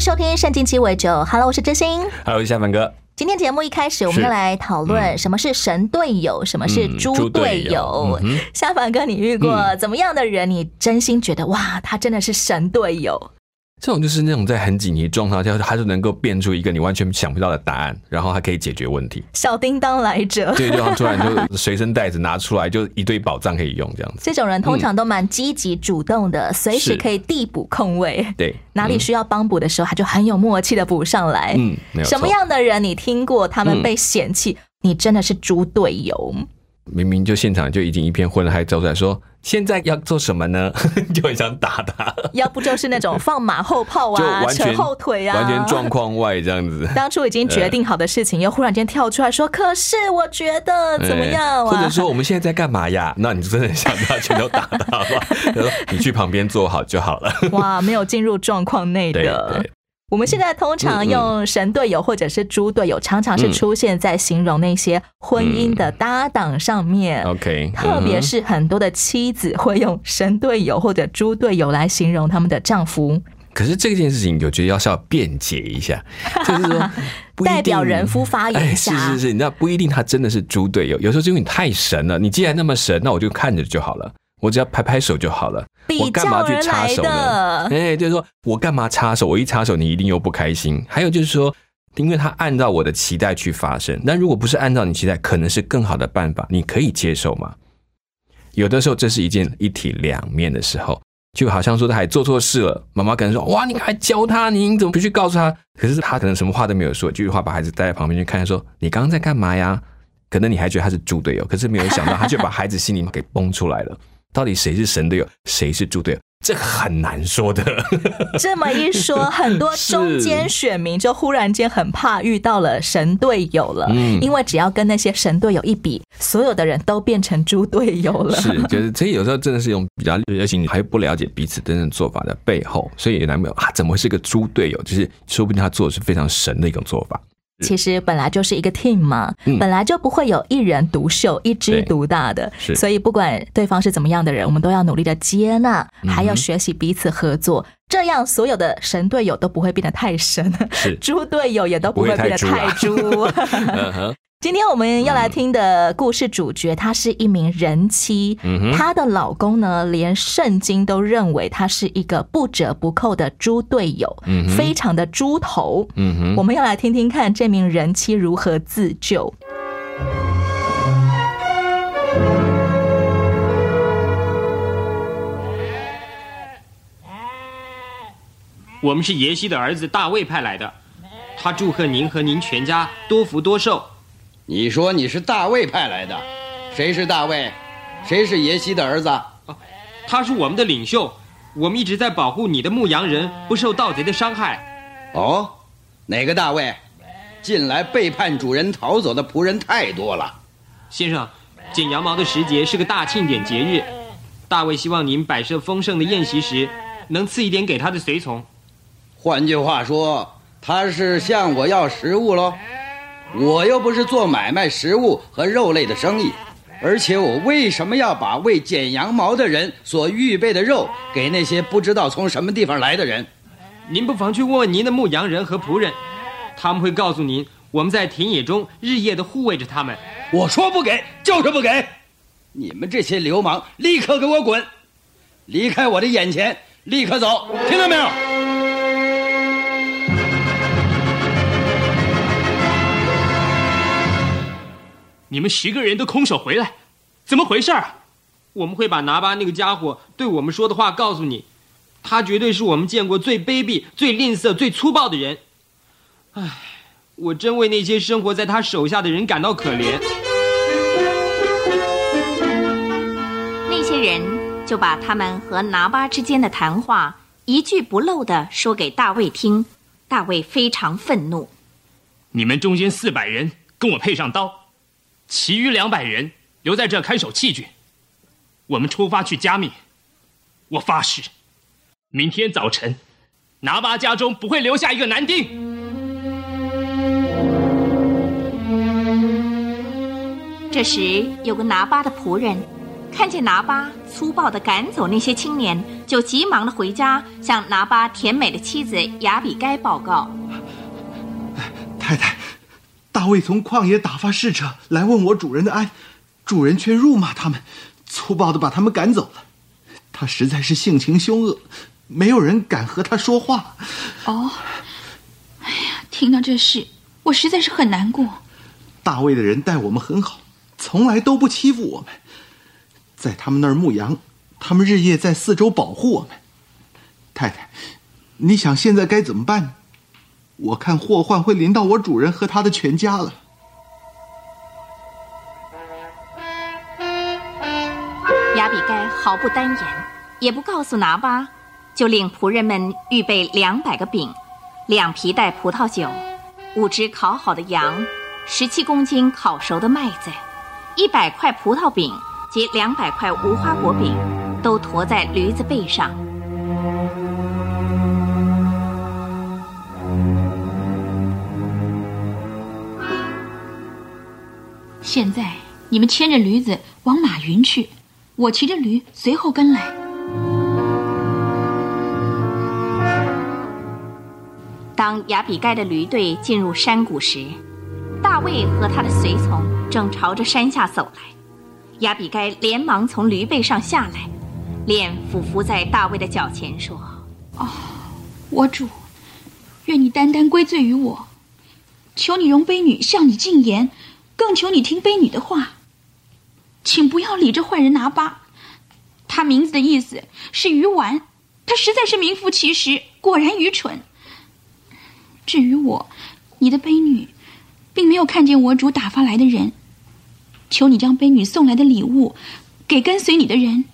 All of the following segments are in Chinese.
迎收听《圣经鸡尾酒》。Hello，我是真心。Hello，我是夏凡哥。今天节目一开始，我们要来讨论什么是神队友，什么是嗯猪猪队队友夏凡哥，你遇过怎么样的人？你真心觉得哇，他真的是神队友？这种就是那种在很紧急状态下，他就能够变出一个你完全想不到的答案，然后还可以解决问题。小叮当来着。对，就像突然就随身带着拿出来，就一堆宝藏可以用这样子。这种人通常都蛮积极主动的，随时可以递补空位。对，哪里需要帮补的时候，他就很有默契的补上来。嗯，什么？样的人你听过他们嗯被嫌弃？你真的是猪队友。明明就现场就已经一片混乱，还走出来说现在要做什么呢？就很想打他，要不就是那种放马后炮啊，扯后腿啊，完全状况外这样子。当初已经决定好的事情，又忽然间跳出来说：“可是我觉得怎么样啊？”或者说我们现在在干嘛呀？那你真的想把拳头打他吧？他说你去旁边坐好就好了。哇，没有进入状况内对的对。我们现在通常用神队友或者是猪队友，常常是嗯出现在形容那些婚姻的搭档上面。OK，特别嗯是很多的妻子会用神队友或者猪队友来形容他们的丈夫，可是这件事情，我觉得要是要辩解一下，就是说代表人夫发言一哎，下。是是是，那不一定他真的是猪队友，有时候是因为你太神了。你既然那么神，那我就看着就好了，我只要拍拍手就好了。比我干嘛去插手呢？的，哎，就是说我干嘛插手？我一插手，你一定又不开心。还有就是说，因为他按照我的期待去发生，那如果不是按照你期待，可能是更好的办法，你可以接受吗？有的时候，这是一件一体两面的时候，就好像说他还做错事了，妈妈可能说：“哇，你还教他，你怎么不去告诉他？”可是他可能什么话都没有说，这句话把孩子带在旁边去看，说：“你刚刚在干嘛呀？”可能你还觉得他是猪队友，可是没有想到，他就把孩子心里给崩出来了。到底谁是神队友，谁是猪队友？这很难说的。这么一说，很多中间选民就忽然间很怕遇到了神队友了，嗯因为只要跟那些神队友一比，所有的人都变成猪队友了。是，就是所以有时候真的是用比较热情，还不了解彼此真正做法的背后，所以也难免啊，怎么会是个猪队友？就是说不定他做的是非常神的一种做法。其实本来就是一个 team 嘛，嗯。本来就不会有一人独秀、一枝对。独大的，所以不管对方是怎么样的人，我们都要努力的接纳，嗯还要学习彼此合作，这样所有的神队友都不会变得太神，是。猪队友也都不会变得太不猪。今天我们要来听的故事主角，她是一名人妻，嗯哼她的老公呢，连圣经都认为他是一个不折不扣的猪队友，嗯非常的猪头。嗯哼，我们要来听听看这名人妻如何自救。我们是耶西的儿子大卫派来的，他祝贺您和您全家多福多寿。你说你是大卫派来的，谁是大卫？谁是耶西的儿子？他是我们的领袖，我们一直在保护你的牧羊人不受盗贼的伤害。哦，哪个大卫？近来背叛主人逃走的仆人太多了。先生，剪羊毛的时节是个大庆典节日，大卫希望您摆设丰盛的宴席时，能赐一点给他的随从。换句话说，他是向我要食物喽。我又不是做买卖食物和肉类的生意，而且我为什么要把为剪羊毛的人所预备的肉给那些不知道从什么地方来的人？您不妨去问问您的牧羊人和仆人，他们会告诉您，我们在田野中日夜的护卫着他们。我说不给就是不给，你们这些流氓，立刻给我滚，离开我的眼前，立刻走，听到没有？你们十个人都空手回来，怎么回事儿？我们会把拿巴那个家伙对我们说的话告诉你，他绝对是我们见过最卑鄙、最吝啬、最粗暴的人。唉，我真为那些生活在他手下的人感到可怜。那些人就把他们和拿巴之间的谈话一句不漏的说给大卫听。大卫非常愤怒。你们中间四百人跟我配上刀，其余两百人留在这看守器具。我们出发去加密。我发誓，明天早晨，拿巴家中不会留下一个男丁。这时，有个拿巴的仆人看见拿巴粗暴的赶走那些青年，就急忙的回家向拿巴甜美的妻子雅比该报告。太太，大卫从旷野打发侍者来问我主人的安，主人却辱骂他们，粗暴的把他们赶走了。他实在是性情凶恶，没有人敢和他说话。哦，哎呀，听到这事，我实在是很难过。大卫的人待我们很好，从来都不欺负我们。在他们那儿牧羊，他们日夜在四周保护我们。太太，你想现在该怎么办？我看祸患会临到我主人和他的全家了。亚比该毫不单言，也不告诉拿巴，就令仆人们预备两百个饼，两皮袋葡萄酒，五只烤好的羊，十七公斤烤熟的麦子，一百块葡萄饼及两百块无花果饼，都驮在驴子背上。现在你们牵着驴子往马云去，我骑着驴随后跟来。当亚比盖的驴队进入山谷时，大卫和他的随从正朝着山下走来。亚比该连忙从驴背上下来，脸俯伏在大卫的脚前说：“哦，我主，愿你单单归罪于我，求你容卑女向你进言。”更求你听卑女的话，请不要理这坏人拿巴。他名字的意思是鱼丸，他实在是名副其实，果然愚蠢。至于我，你的卑女，并没有看见我主打发来的人。求你将卑女送来的礼物给跟随你的人，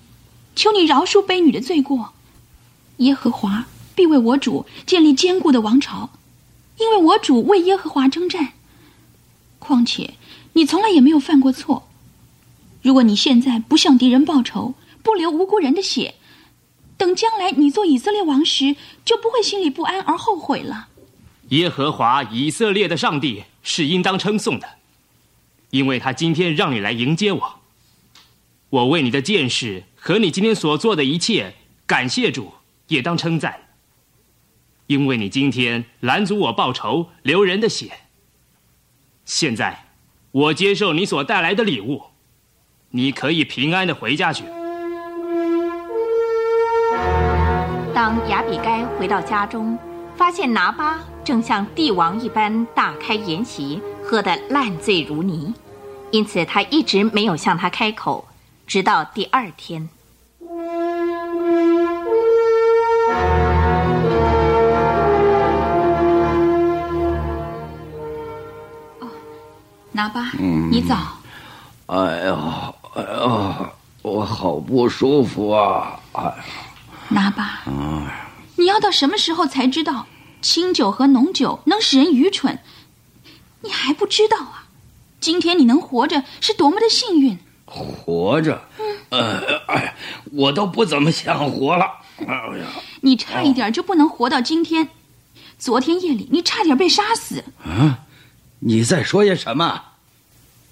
求你饶恕卑女的罪过。耶和华必为我主建立坚固的王朝，因为我主为耶和华征战。况且。你从来也没有犯过错。如果你现在不向敌人报仇，不流无辜人的血，等将来你做以色列王时，就不会心里不安而后悔了。耶和华以色列的上帝是应当称颂的，因为他今天让你来迎接我。我为你的见识和你今天所做的一切，感谢主，也当称赞。因为你今天拦阻我报仇，流人的血。现在。我接受你所带来的礼物，你可以平安的回家去。当亚比该回到家中，发现拿巴正像帝王一般大开筵席，喝得烂醉如泥，因此他一直没有向他开口，直到第二天。拿巴，你早。哎呀，哎呀，我好不舒服啊！哎，拿巴，你要到什么时候才知道清酒和浓酒能使人愚蠢？你还不知道啊？今天你能活着是多么的幸运！活着，呃，哎，我都不怎么想活了。哎呀，你差一点就不能活到今天。昨天夜里，你差点被杀死。啊！你在说些什么？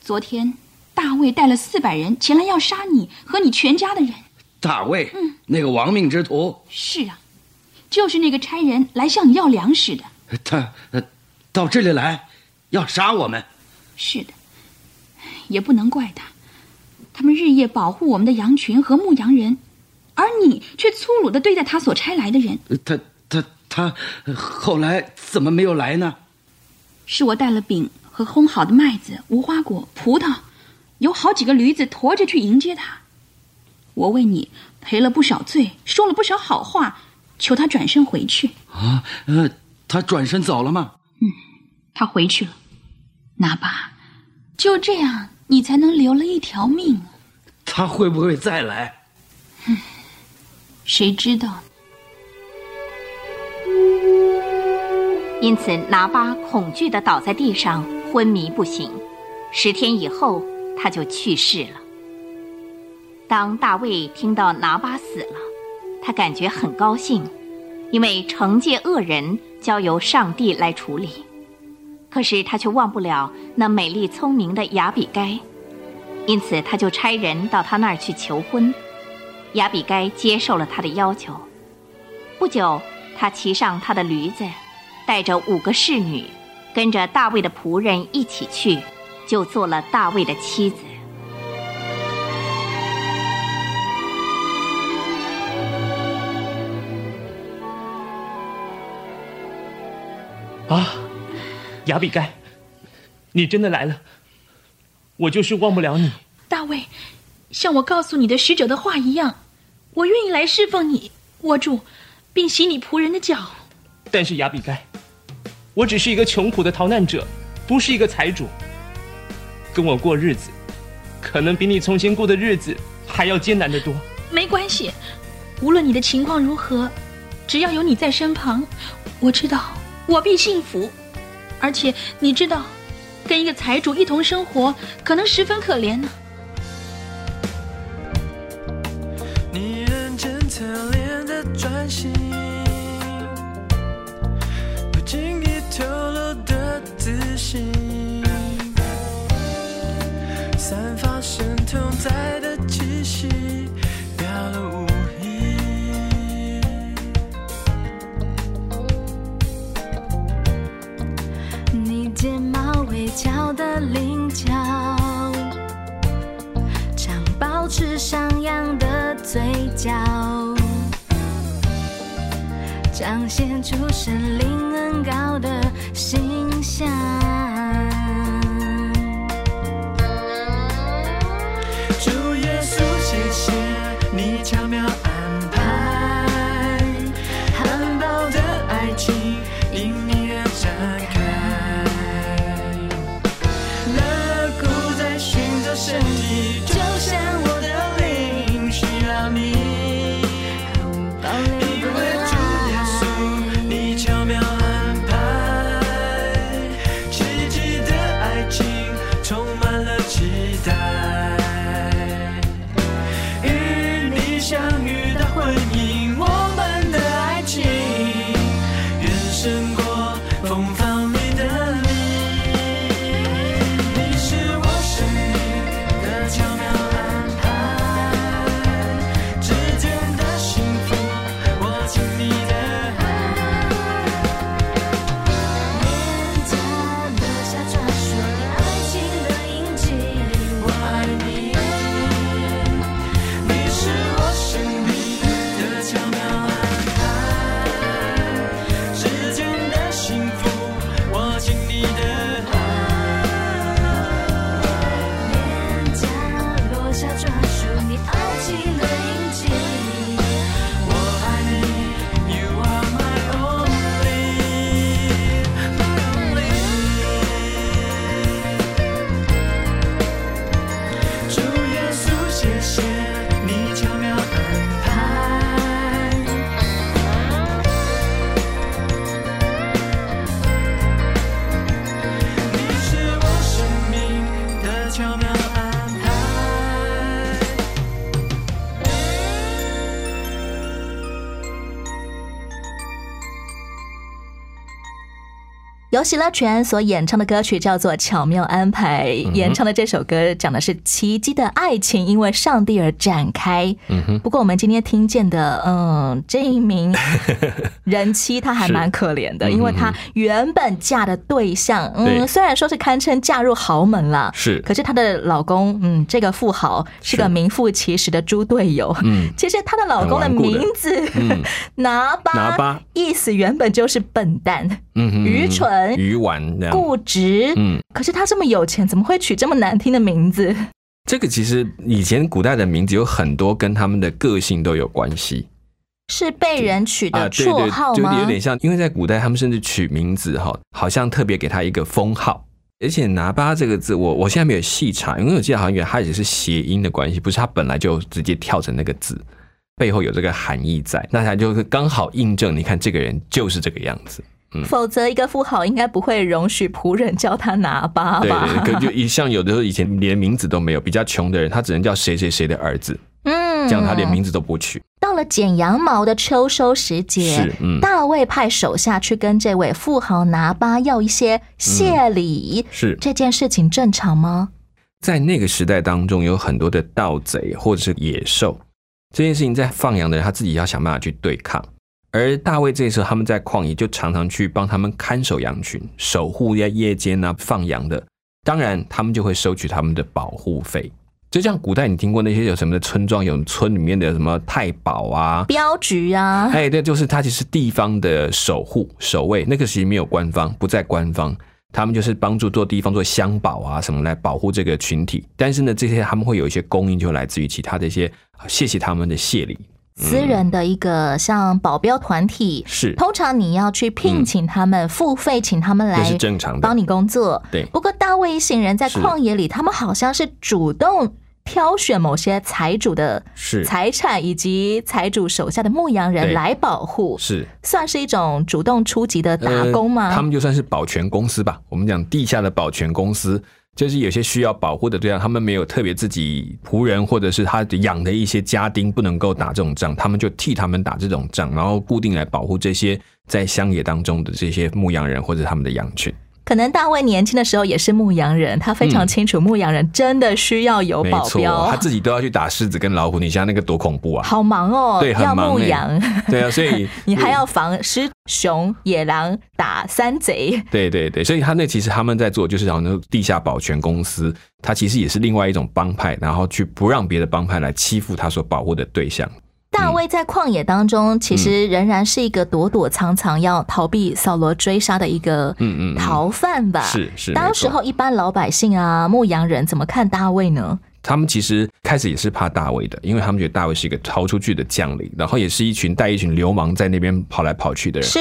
昨天，大卫带了四百人前来要杀你和你全家的人。大卫，嗯，那个亡命之徒。是啊，就是那个差人来向你要粮食的。他，到这里来，要杀我们。是的，也不能怪他，他们日夜保护我们的羊群和牧羊人，而你却粗鲁的对待他所差来的人。他他他，后来怎么没有来呢？是我带了饼和烘好的麦子、无花果、葡萄，有好几个驴子驮着去迎接他。我为你赔了不少罪，说了不少好话，求他转身回去。啊，呃，他转身走了吗？嗯，他回去了。哪怕就这样，你才能留了一条命。他会不会再来？嗯，谁知道？因此拿巴恐惧地倒在地上，昏迷不醒。十天以后，他就去世了。当大卫听到拿巴死了，他感觉很高兴，因为惩戒恶人交由上帝来处理。可是他却忘不了那美丽聪明的雅比该，因此他就差人到他那儿去求婚。雅比该接受了他的要求。不久，他骑上他的驴子，带着五个侍女，跟着大卫的仆人一起去。就做了大卫的妻子。啊，亚比盖，你真的来了，我就是忘不了你。大卫，像我告诉你的使者的话一样，我愿意来侍奉你，握住，并洗你仆人的脚。但是雅比盖，我只是一个穷苦的逃难者，不是一个财主。跟我过日子，可能比你从前过的日子还要艰难得多。没关系，无论你的情况如何，只要有你在身旁，我知道我必幸福。而且你知道，跟一个财主一同生活，可能十分可怜呢。你认真侧脸的专心，的棱角，常保持上扬的嘴角，彰显出神灵恩高的形象。由喜乐全所演唱的歌曲叫做《巧妙安排》，演唱的这首歌讲的是奇迹的爱情，因为上帝而展开。嗯不过我们今天听见的，嗯，这一名 人妻她还蛮可怜的，因为她原本嫁的对象，嗯，虽然说是堪称嫁入豪门了，是，可是她的老公，嗯，这个富豪是。个名副其实的猪队友。嗯，其实她的老公的名字 拿巴，拿巴意思原本就是笨蛋，嗯，愚蠢。鱼丸固执，嗯，可是他这么有钱，怎么会取这么难听的名字？这个其实以前古代的名字有很多跟他们的个性都有关系，是被人取的绰号吗？就有点像，因为在古代他们甚至取名字哈，好像特别给他一个封号。而且拿巴这个字，我我现在没有细查，因为我记得好像原来它也是谐音的关系，不是它本来就直接跳成那个字，背后有这个含义在，那它就是刚好印证，你看这个人就是这个样子。否则一个富豪应该不会容许仆人叫他拿巴对吧？对，可就一像有的时候以前连名字都没有，比较穷的人，他只能叫谁谁谁的儿子，嗯这样他连名字都不取。到了剪羊毛的秋收时节是，嗯大卫派手下去跟这位富豪拿巴要一些谢礼，是这件事情正常吗？在那个时代当中，有很多的盗贼或者是野兽，这件事情在放羊的人他自己要想办法去对抗。而大卫这时候他们在旷野就常常去帮他们看守羊群，守护在夜间啊放羊的，当然他们就会收取他们的保护费。就像古代你听过那些有什么的村庄，有村里面的什么太保啊，镖局啊，哎，对，就是他其实地方的守护守卫，那个其实没有官方，不在官方，他们就是帮助做地方做乡保啊什么来保护这个群体。但是呢，这些他们会有一些供应，就来自于其他的一些啊谢谢他们的谢礼。私人的一个像保镖团体，是。通常你要去聘请他们，付费请他们来是正常的。帮你工作。对。不过大卫一行人在旷野里，他们好像是主动挑选某些财主的财产以及财主手下的牧羊人来保护，是。算是一种主动出击的打工吗？呃他们就算是保全公司吧，我们讲地下的保全公司，就是有些需要保护的对象，他们没有特别自己仆人或者是他养的一些家丁不能够打这种仗，他们就替他们打这种仗，然后固定来保护这些在乡野当中的这些牧羊人或者他们的羊群。可能大卫年轻的时候也是牧羊人，他非常清楚牧羊人真的需要有，保镖他。自己都要去打狮子跟老虎，你想想那个多恐怖啊！好忙哦，对，很要忙欸牧羊，对啊，所以 你还要防狮、熊、野狼、打山贼。对对对，所以他那其实他们在做，就是好像地下保全公司，它其实也是另外一种帮派，然后去不让别的帮派来欺负他所保护的对象。大卫在旷野当中，其实仍然是一个躲躲藏藏，要逃避扫罗追杀的一个嗯嗯嗯逃犯吧。是是当时候一般老百姓啊、牧羊人怎么看大卫呢？他们其实开始也是怕大卫的，因为他们觉得大卫是一个逃出去的将领，然后也是一群带一群流氓在那边跑来跑去的人。是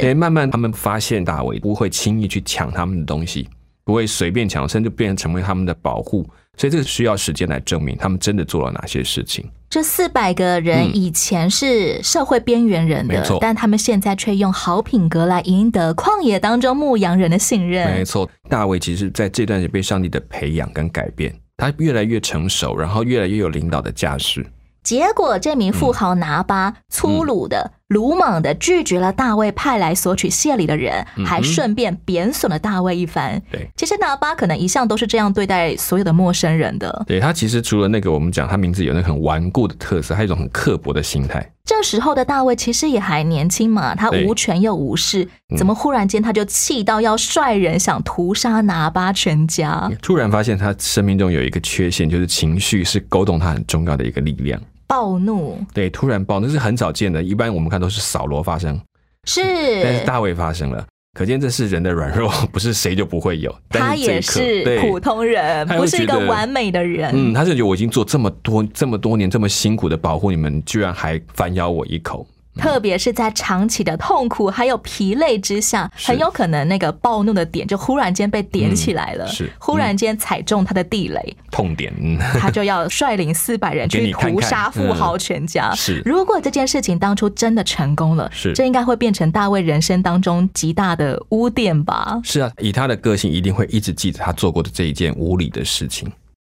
对，慢慢他们发现大卫不会轻易去抢他们的东西，不会随便抢，甚至变成为他们的保护。所以这个需要时间来证明他们真的做了哪些事情。这四百个人嗯以前是社会边缘人的，没错但他们现在却用好品格来赢得旷野当中牧羊人的信任没。错，大卫其实在这段时间被上帝的培养跟改变，他越来越成熟，然后越来越有领导的架势。结果，这名富豪拿巴粗鲁的、鲁莽的拒绝了大卫派来索取谢礼的人，还顺便贬损了大卫一番。对，其实拿巴可能一向都是这样对待所有的陌生人的。对他其实除了那个我们讲他名字有那个很顽固的特色，还有一种很刻薄的心态。这时候的大卫其实也还年轻嘛，他无权又无势，嗯怎么忽然间他就气到要率人想屠杀拿巴全家？突然发现他生命中有一个缺陷，就是情绪是勾动他很重要的一个力量。暴怒对，突然暴怒是很少见的，一般我们看都是扫罗发生，是，但是大卫发生了，可见这是人的软弱，不是谁就不会有。他也是普通人，不是一个完美的人。嗯，他是觉得我已经做这么多这么多年这么辛苦的保护你们，居然还反咬我一口。特别是在长期的痛苦还有疲累之下，很有可能那个暴怒的点就忽然间被点起来了，嗯是。忽然间踩中他的地雷，痛点，嗯，他就要率领四百人去屠杀富豪全家。嗯。是。如果这件事情当初真的成功了，是。这应该会变成大卫人生当中极大的污点吧？是啊，以他的个性，一定会一直记着他做过的这一件无理的事情。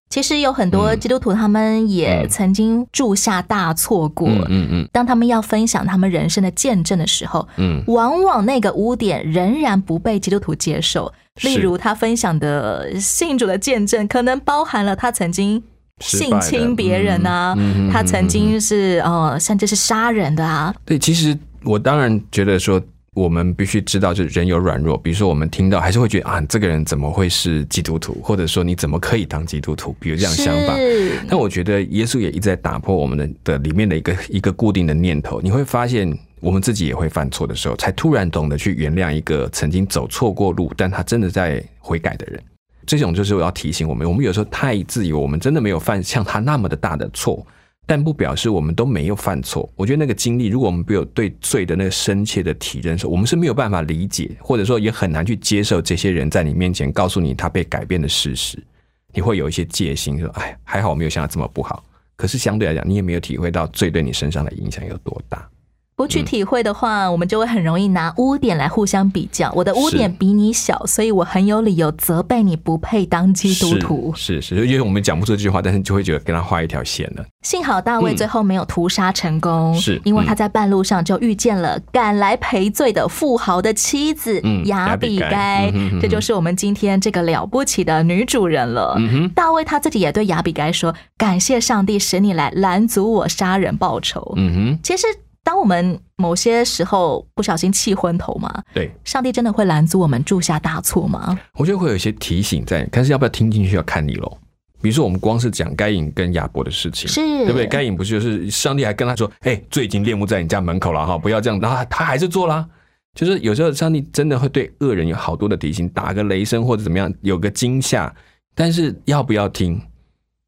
其实有很多基督徒，他们也嗯曾经铸下大错过。嗯嗯嗯。当他们要分享他们人生的见证的时候，嗯，往往那个污点仍然不被基督徒接受。例如，他分享的信主的见证，可能包含了他曾经性侵别人啊，嗯嗯嗯。他曾经是呃，甚至是杀人的啊。对，其实我当然觉得说，我们必须知道，就是人有软弱。比如说，我们听到还是会觉得啊，这个人怎么会是基督徒，或者说你怎么可以当基督徒？比如这样想法。但我觉得耶稣也一直在打破我们的的里面的一个一个固定的念头。你会发现，我们自己也会犯错的时候，才突然懂得去原谅一个曾经走错过路，但他真的在悔改的人。这种就是我要提醒我们，我们有时候太自以为我们真的没有犯像他那么的大的错，但不表示我们都没有犯错。我觉得那个经历，如果我们没有对罪的那个深切的体认，我们是没有办法理解，或者说也很难去接受这些人在你面前告诉你他被改变的事实。你会有一些戒心，说：“哎，还好我没有像他这么不好。”可是相对来讲，你也没有体会到罪对你身上的影响有多大。不去体会的话，我们就会很容易拿污点来互相比较。我的污点比你小，所以我很有理由责备你不配当基督徒。是是，因为我们讲不出这句话，但是就会觉得跟他画一条线了。幸好大卫最后没有屠杀成功，是因为他在半路上就遇见了赶来赔罪的富豪的妻子雅比该，这就是我们今天这个了不起的女主人了。大卫他自己也对雅比该说：“感谢上帝使你来拦阻我杀人报仇。”嗯哼，其实。当我们某些时候不小心气昏头嘛，对，上帝真的会拦阻我们铸下大错吗？我觉得会有一些提醒在，但是要不要听进去要看你喽。比如说，我们光是讲该隐跟亚伯的事情，是对不对？该隐不是就是上帝还跟他说：“哎，罪已经列目在你家门口了哈，不要这样。”然后他还是做了。就是有时候上帝真的会对恶人有好多的提醒，打个雷声或者怎么样，有个惊吓，但是要不要听？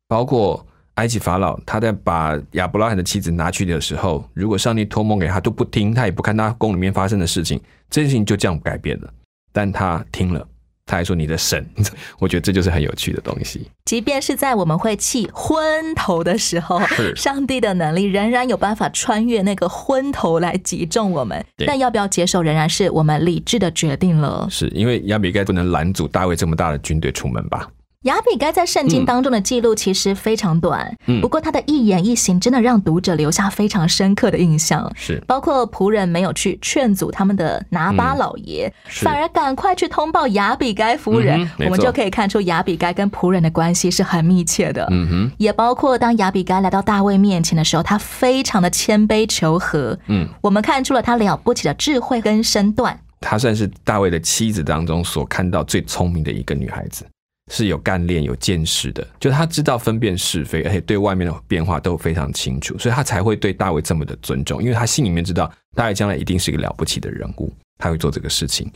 包括。埃及法老他在把亚伯拉罕的妻子拿去的时候，如果上帝托梦给他都不听，他也不看他宫里面发生的事情，这件事情就这样改变了。但他听了，他还说你的神，我觉得这就是很有趣的东西。即便是在我们会气昏头的时候，上帝的能力仍然有办法穿越那个昏头来击中我们。但要不要接受，仍然是我们理智的决定了。是因为亚比该不能拦阻大卫这么大的军队出门吧？亚比该在圣经当中的记录其实非常短，不过他的一言一行真的让读者留下非常深刻的印象。是，包括仆人没有去劝阻他们的拿巴老爷，反而赶快去通报亚比该夫人，我们就可以看出亚比该跟仆人的关系是很密切的。嗯哼，也包括当亚比该来到大卫面前的时候，他非常的谦卑求和。嗯，我们看出了他了不起的智慧跟身段。她算是大卫的妻子当中所看到最聪明的一个女孩子。是有干练、有见识的，就他知道分辨是非，而且对外面的变化都非常清楚，所以他才会对大卫这么的尊重，因为他心里面知道大卫将来一定是一个了不起的人物，他会做这个事情。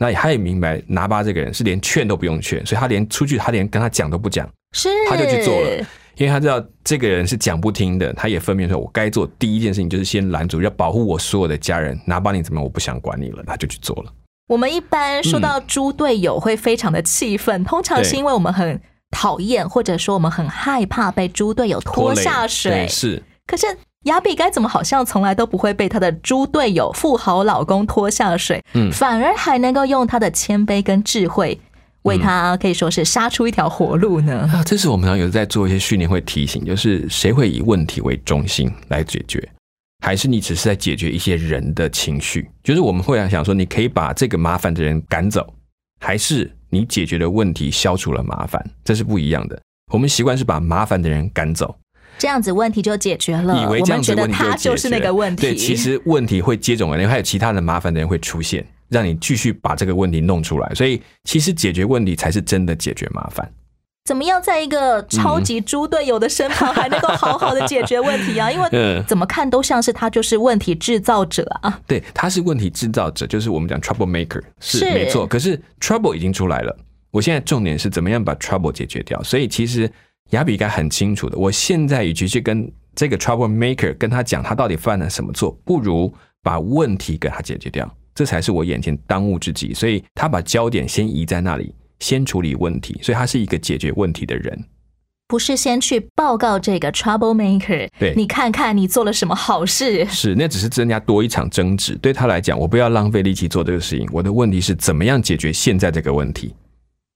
那他也明白拿巴这个人是连劝都不用劝，所以他连出去，他连跟他讲都不讲，是他就去做了，因为他知道这个人是讲不听的，他也分辨说，我该做第一件事情就是先拦住，要保护我所有的家人，拿巴你怎么样，我不想管你了，他就去做了。我们一般说到猪队友会非常的气愤，通常是因为我们很讨厌，或者说我们很害怕被猪队友拖下水。是，可是亚比该怎么好像从来都不会被他的猪队友富豪老公拖下水，嗯，反而还能够用他的谦卑跟智慧为他可以说是杀出一条活路呢？啊，这是我们常有在做一些训练会提醒，就是谁会以问题为中心来解决。还是你只是在解决一些人的情绪，就是我们会想说，你可以把这个麻烦的人赶走，还是你解决的问题消除了麻烦，这是不一样的。我们习惯是把麻烦的人赶走，这样子问题就解决了。以为这样子问题就是那个问题，对，其实问题会接踵而来，还有其他的麻烦的人会出现，让你继续把这个问题弄出来。所以，其实解决问题才是真的解决麻烦。怎么样，在一个超级猪队友的身旁，还能够好好的解决问题啊？因为怎么看都像是他就是问题制造者啊。对，他是问题制造者，就是我们讲 trouble maker，是没错。可是 trouble 已经出来了，我现在重点是怎么样把 trouble 解决掉。所以其实亚比该很清楚的，我现在与其去跟这个 trouble maker 跟他讲他到底犯了什么错，不如把问题给他解决掉，这才是我眼前当务之急。所以他把焦点先移在那里。先处理问题，所以他是一个解决问题的人，不是先去报告这个 trouble maker。对，你看看你做了什么好事？是，那只是增加多一场争执。对他来讲，我不要浪费力气做这个事情。我的问题是怎么样解决现在这个问题？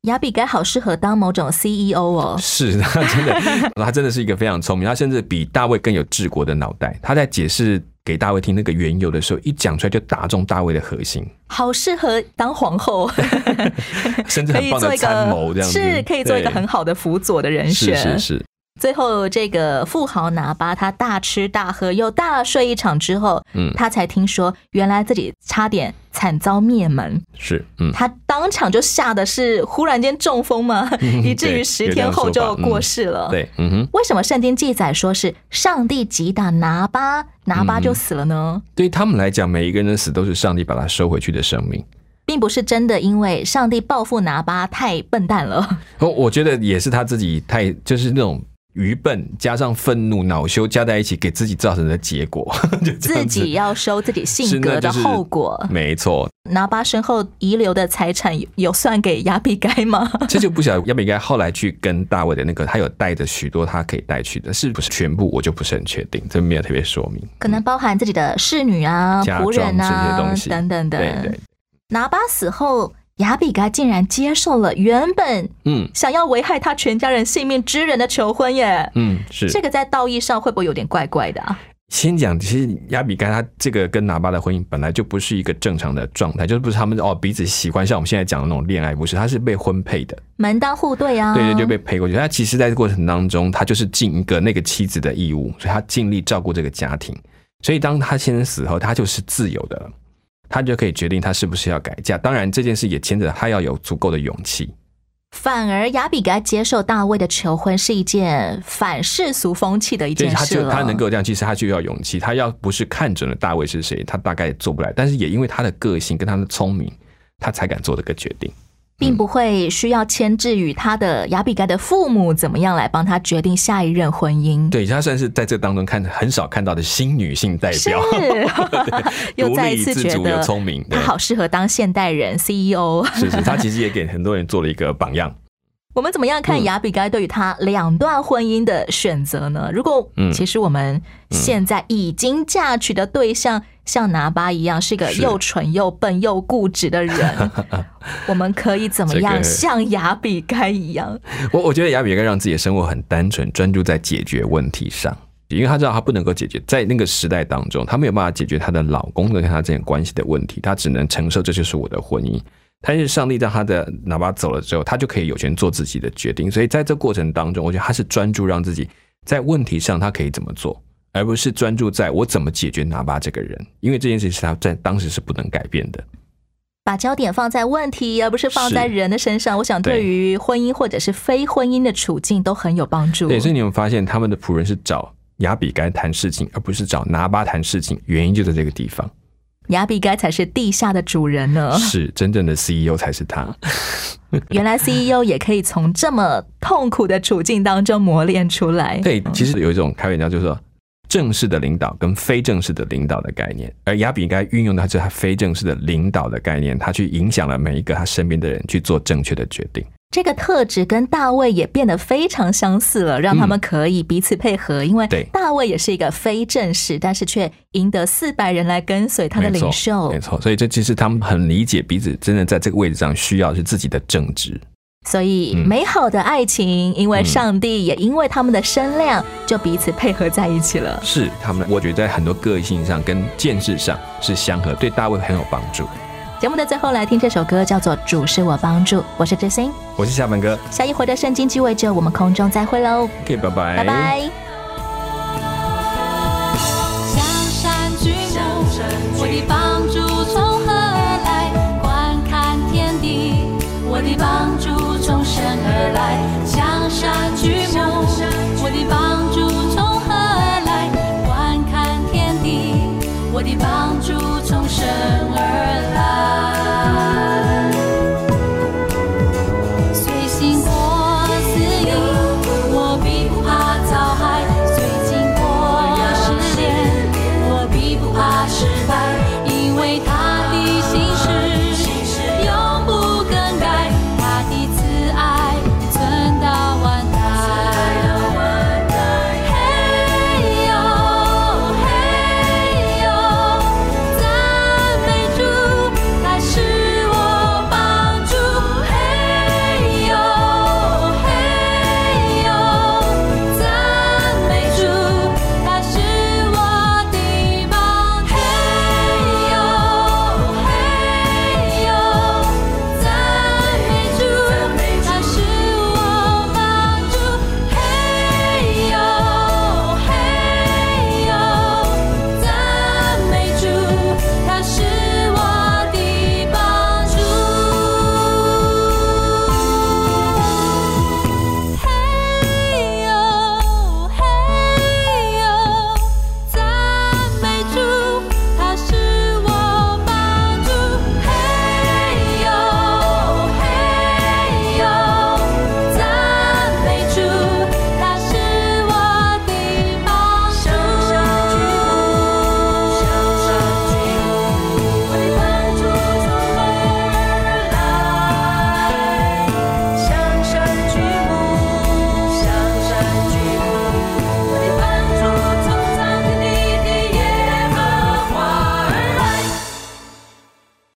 亚比该好适合当某种 CEO 哦。是，他真的，他真的是一个非常聪明，他甚至比大卫更有治国的脑袋。他在解释。给大卫听那个缘由的时候，一讲出来就打中大卫的核心，好适合当皇后，甚至很棒的参谋，这样 是可以做一个很好的辅佐的人选，是是是。最后，这个富豪拿巴他大吃大喝又大睡一场之后，嗯，他才听说原来自己差点惨遭灭门。是，嗯，他当场就吓得是忽然间中风嘛，以至于十天后就过世了。对，嗯哼。为什么圣经记载说是上帝击打拿巴，拿巴就死了呢？对于他们来讲，每一个人的死都是上帝把他收回去的生命，并不是真的因为上帝报复拿巴太笨蛋了。哦，我觉得也是他自己太就是那种。愚笨加上愤怒、恼羞加在一起，给自己造成的结果，就自己要收自己性格的就是后果。没错，拿巴身后遗留的财产有有算给亚比该吗？这就不晓得亚比该后来去跟大卫的那个，他有带着许多他可以带去的，是不是全部，我就不是很确定，这没有特别说明。可能包含自己的侍女啊、家仆人装这些啊东西等等的。对对，拿巴死后，亚比嘎竟然接受了原本嗯想要危害他全家人性命之人的求婚耶。嗯，是这个在道义上会不会有点怪怪的啊？先讲，其实亚比该他这个跟拿巴的婚姻本来就不是一个正常的状态，就是不是他们哦彼此喜欢，像我们现在讲的那种恋爱，不是，他是被婚配的，门当户对啊，对对，就被配过去。他其实在这过程当中，他就是尽一个那个妻子的义务，所以他尽力照顾这个家庭。所以当他先生死后，他就是自由的了，他就可以决定他是不是要改嫁。当然这件事也牵着他要有足够的勇气。反而亚比该接受大卫的求婚是一件反世俗风气的一所以他就件事了。他能够这样，其实他就要勇气。他要不是看准了大卫是谁，他大概也做不来。但是也因为他的个性跟他的聪明，他才敢做这个决定。并不会需要牵制于他的亚比盖的父母怎么样来帮他决定下一任婚姻。对，他算是在这当中看很少看到的新女性代是 表，又独再一次立自主觉得又聪明，对他好适合当现代人 CEO。是是，他其实也给很多人做了一个榜样。我们怎么样看嗯亚比该对于他两段婚姻的选择呢？如果嗯其实我们现在已经嫁娶的对象像拿巴一样是一个是又蠢又笨又固执的人，我们可以怎么样像雅比该一样？我我觉得雅比该让自己的生活很单纯，专注在解决问题上，因为他知道他不能够解决，在那个时代当中，他没有办法解决她的老公跟她之间关系的问题，她只能承受这就是我的婚姻。但是上帝让他的哪怕走了之后，他就可以有权做自己的决定。所以在这过程当中，我觉得他是专注让自己在问题上他可以怎么做，而不是专注在我怎么解决拿巴这个人，因为这件事情是他在当时是不能改变的。把焦点放在问题，而不是放在人的身上。我想对对于婚姻或者是非婚姻的处境都很有帮助。对，所以你们发现他们的仆人是找亚比该谈事情，而不是找拿巴谈事情，原因就在这个地方。亚比该才是地下的主人呢。是真正的 CEO 才是他。原来 CEO 也可以从这么痛苦的处境当中磨练出来。对，其实有一种开玩笑，就是说正式的领导跟非正式的领导的概念，而亚比该运用的是他非正式的领导的概念，他去影响了每一个他身边的人去做正确的决定。这个特质跟大卫也变得非常相似了，让他们可以彼此配合。因为大卫也是一个非正式，但是却赢得四百人来跟随他的领袖没。错，所以这其实他们很理解彼此，真的在这个位置上需要是自己的正直。所以嗯美好的爱情，因为上帝，也因为他们的身量，就彼此配合在一起了。是他们，我觉得在很多个性上跟见识上是相合，对大卫很有帮助。节目的最后来听这首歌，叫做《主是我帮助》，我是知心。我是夏凡哥下一回的圣经聚会就，我们空中再会喽，，OK，拜拜，拜拜。